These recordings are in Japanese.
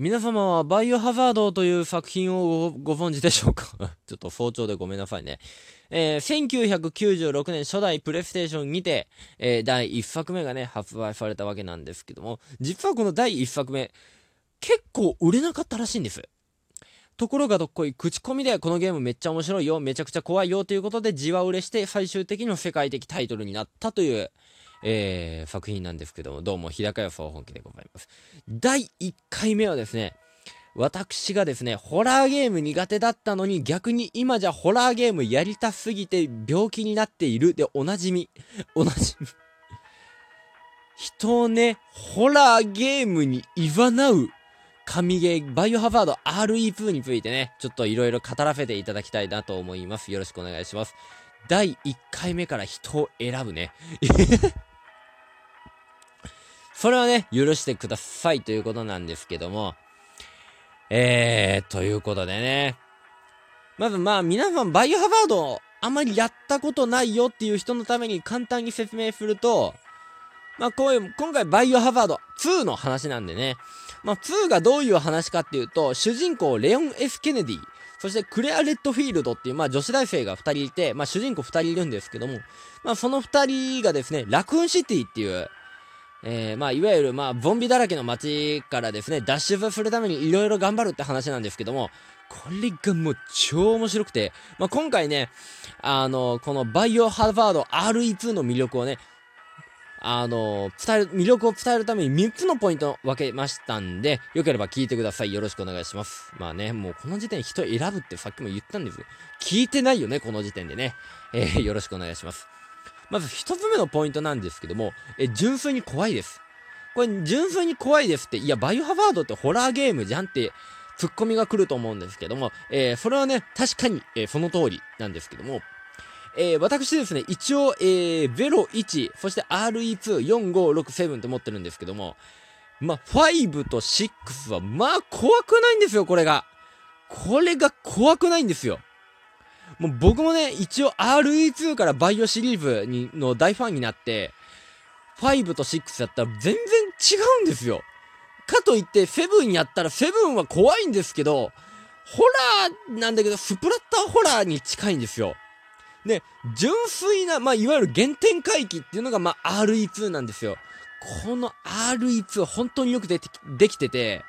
皆様はバイオハザードという作品をご存知でしょうか？ちょっと早朝でごめんなさいね。えー、1996年初代プレイステーションにて、えー、第1作目がね、発売されたわけなんですけども、実はこの第1作目、結構売れなかったらしいんです。ところがどっこい、口コミでこのゲームめっちゃ面白いよ、めちゃくちゃ怖いよということでじわ売れして最終的に世界的タイトルになったという、えー、作品なんですけども、どうも日高屋総本気でございます。第1回目はですね、私がですね、ホラーゲーム苦手だったのに逆に今じゃホラーゲームやりたすぎて病気になっているでおなじみ。おなじみ。人をね、ホラーゲームにいわなう神ゲー、バイオハザード RE2 についてね、ちょっといろいろ語らせていただきたいなと思います。よろしくお願いします。第1回目から人を選ぶね。それはね、許してくださいということなんですけども、えー、ということでね、まずまあ皆さんバイオハザードあんまりやったことないよっていう人のために簡単に説明すると、まあこういう、今回バイオハザード2の話なんでね、まあ、2がどういう話かっていうと、主人公レオン・ F・ ケネディ、そしてクレア・レッドフィールドっていう、まあ、女子大生が2人いて、まあ、主人公2人いるんですけども、まあ、その2人がですね、ラクーンシティっていう、えー、まあ、いわゆる、まあ、ゾンビだらけの街からですね、脱出するためにいろいろ頑張るって話なんですけども、これがもう超面白くて、まあ、今回ね、あの、このバイオハザード RE2 の魅力をね、あの、伝える、魅力を伝えるために3つのポイントを分けましたんで、よければ聞いてください。よろしくお願いします。まあね、もうこの時点人選ぶってさっきも言ったんですよ。聞いてないよね、この時点でね。えー、よろしくお願いします。まず1つ目のポイントなんですけども、え、純粋に怖いです。これ、純粋に怖いですって、いや、バイオハザードってホラーゲームじゃんって、ツッコミが来ると思うんですけども、えー、それはね、確かに、えー、その通りなんですけども、えー、私ですね、一応、えー、01、そして RE2、4、5、6、7って持ってるんですけども、ま、5と6は、まあ、怖くないんですよ、これが。これが怖くないんですよ。もう僕もね、一応 RE2 からバイオシリーズにの大ファンになって、5と6やったら全然違うんですよ。かといって、7やったら7は怖いんですけど、ホラーなんだけど、スプラッターホラーに近いんですよ。で、純粋な、まあ、いわゆる原点回帰っていうのが、まあ、RE2 なんですよ。この RE2 本当によくでできてて、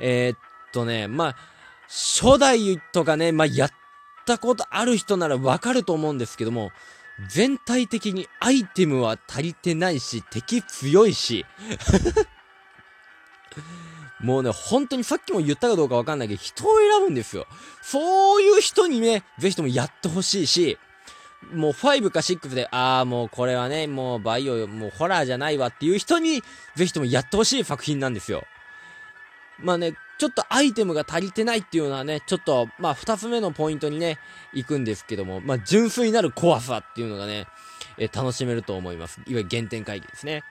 えー、っとね、まあ、初代とかね、まあ、やったことある人ならわかると思うんですけども、全体的にアイテムは足りてないし、敵強いし、もうね、本当にさっきも言ったかどうかわかんないけど、人を選ぶんですよ。そういう人にね、ぜひともやってほしいし、もう5か6で、ああ、もうこれはね、もうバイオ、もうホラーじゃないわっていう人に、ぜひともやってほしい作品なんですよ。まあね、ちょっとアイテムが足りてないっていうのはね、ちょっと、まあ二つ目のポイントにね、行くんですけども、まあ純粋なる怖さっていうのがね、え楽しめると思います。いわゆる原点回帰ですね。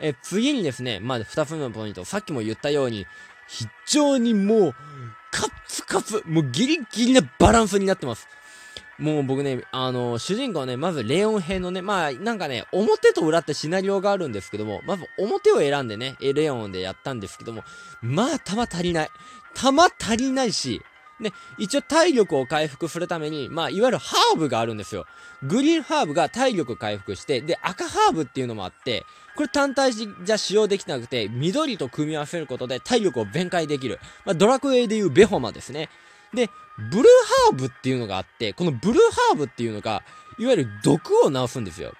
え次にですね、まあ二つ目のポイント、さっきも言ったように、非常にもう、カツカツ、もうギリギリなバランスになってます。もう僕ね、あの、主人公はね、まずレオン編のね、まあ、なんかね、表と裏ってシナリオがあるんですけども、まず表を選んでね、レオンでやったんですけども、まあ、弾足りない。弾足りないし、で、一応体力を回復するために、まあ、いわゆるハーブがあるんですよ。グリーンハーブが体力回復して、で、赤ハーブっていうのもあって、これ単体じゃ使用できなくて、緑と組み合わせることで体力を全開できる。まあ、ドラクエでいうベホマですね。で、ブルーハーブっていうのがあって、このブルーハーブっていうのが、いわゆる毒を治すんですよ。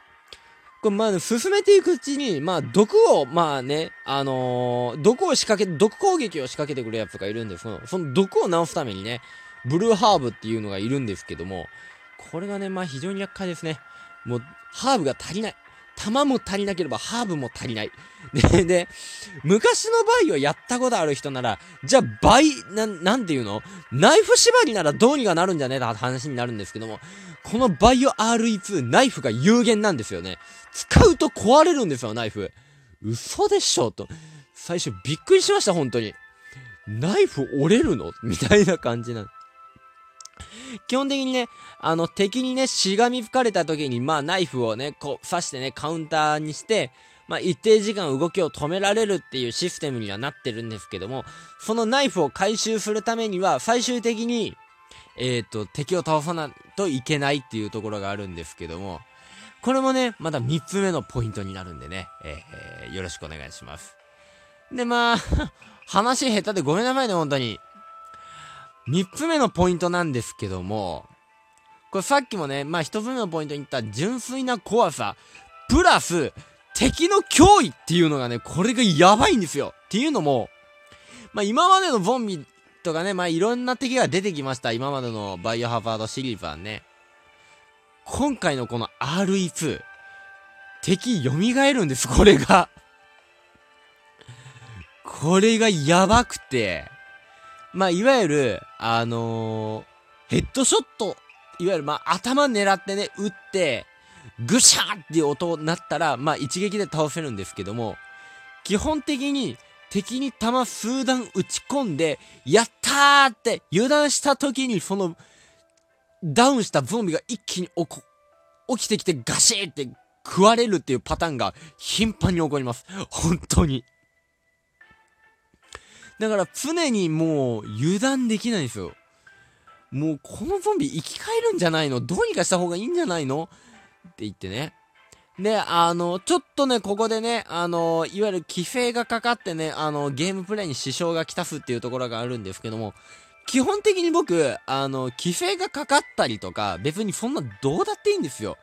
これまあ、進めていくうちに、まあ、毒を、まあね、あのー、毒を仕掛け、毒攻撃を仕掛けてくるやつがいるんですけど、その毒を治すためにね、ブルーハーブっていうのがいるんですけども、これがね、まあ非常に厄介ですね。もう、ハーブが足りない。弾も足りなければハーブも足りない。で、で、昔のバイオやったことある人なら、じゃあバイ、な、なんていうの？ナイフ縛りならどうにかなるんじゃねえ？って話になるんですけども、このバイオ RE2、ナイフが有限なんですよね。使うと壊れるんですよ、ナイフ。嘘でしょ？と。最初びっくりしました、本当に。ナイフ折れるの？みたいな感じなの。基本的にね、あの、敵にね、しがみ吹かれた時に、まあ、ナイフをね、こう、刺してね、カウンターにして、まあ、一定時間動きを止められるっていうシステムにはなってるんですけども、そのナイフを回収するためには、最終的に、えっ、ー、と、敵を倒さないといけないっていうところがあるんですけども、これもね、まだ3つ目のポイントになるんでね、えー、よろしくお願いします。で、まあ 話下手でごめんなさいね、本当に。3つ目のポイントなんですけども、これさっきもね、まあ1つ目のポイントに言った純粋な怖さ、プラス、敵の脅威っていうのがね、これがやばいんですよ。っていうのも、まあ今までのゾンビとかね、まあいろんな敵が出てきました。今までのバイオハザードシリーズはね。今回のこの RE2、敵蘇るんです、これが。これがやばくて、まあいわゆる、あのー、ヘッドショット、いわゆるまあ頭狙ってね、撃って、ぐしゃーっていう音になったら、まあ一撃で倒せるんですけども、基本的に敵に弾数弾撃ち込んで、やったーって油断した時にその、ダウンしたゾンビが一気に起こ起きてきてガシーって食われるっていうパターンが頻繁に起こります。本当に。だから常にもう油断できないんですよ。もうこのゾンビ生き返るんじゃないの？どうにかした方がいいんじゃないの？って言ってね。で、あの、ちょっとね、ここでね、あの、いわゆる規制がかかってね、あの、ゲームプレイに支障がきたすっていうところがあるんですけども、基本的に僕、あの、規制がかかったりとか、別にそんなどうだっていいんですよ。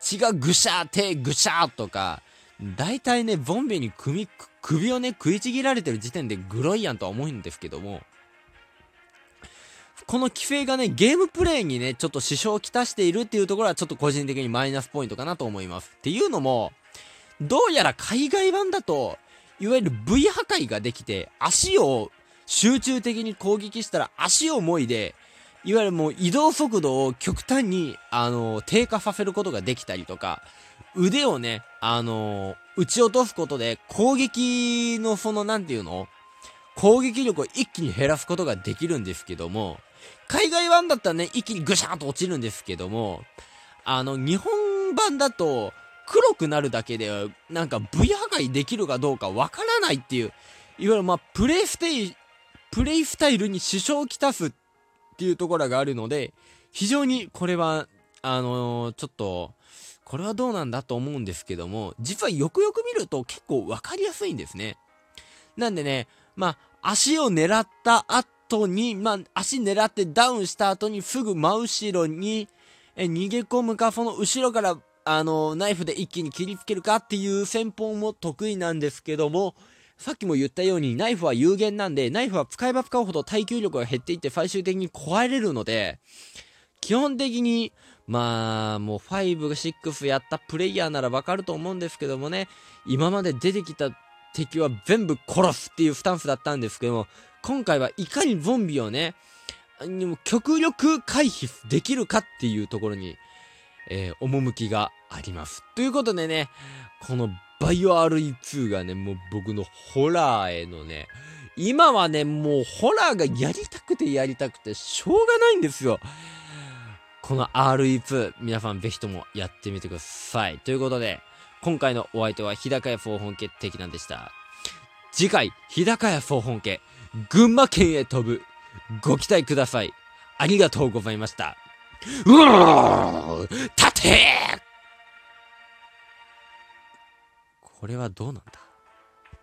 血がぐしゃー、手ぐしゃーとか、大体ね、ゾンビに首、首をね、食いちぎられてる時点でグロいやんとは思うんですけども、この規制がね、ゲームプレイにね、ちょっと支障をきたしているっていうところはちょっと個人的にマイナスポイントかなと思います。っていうのも、どうやら海外版だと、いわゆる V 破壊ができて、足を集中的に攻撃したら足をもいで、いわゆるもう移動速度を極端に、あのー、低下させることができたりとか、腕をね、あのー、撃ち落とすことで攻撃のその、なんていうの？攻撃力を一気に減らすことができるんですけども、海外版だったらね、一気にぐしゃーっと落ちるんですけども、あの、日本版だと、黒くなるだけで、なんか V 破壊できるかどうかわからないっていう、いわゆるまあ、プレイステイ、プレイスタイルに支障をきたすっていうところがあるので、非常にこれは、あのー、ちょっと、これはどうなんだと思うんですけども、実はよくよく見ると結構わかりやすいんですね。なんでね、まあ、足を狙った後、に、まあ、足狙ってダウンした後にすぐ真後ろに、逃げ込むか、その後ろから、あの、ナイフで一気に切りつけるかっていう戦法も得意なんですけども、さっきも言ったようにナイフは有限なんで、ナイフは使えば使うほど耐久力が減っていって最終的に壊れるので、基本的に、まあ、もう5、6やったプレイヤーならわかると思うんですけどもね、今まで出てきた敵は全部殺すっていうスタンスだったんですけども、今回はいかにゾンビをね、極力回避できるかっていうところに、えー、趣があります。ということでね、このバイオ RE2 がね、もう僕のホラーへのね、今はね、もうホラーがやりたくてやりたくてしょうがないんですよ。この RE2、皆さんぜひともやってみてください。ということで、今回のお相手は日高屋総本家的なんでした。次回、日高屋総本家、群馬県へ飛ぶ。ご期待ください。ありがとうございました。うわ立てこれはどうなんだ？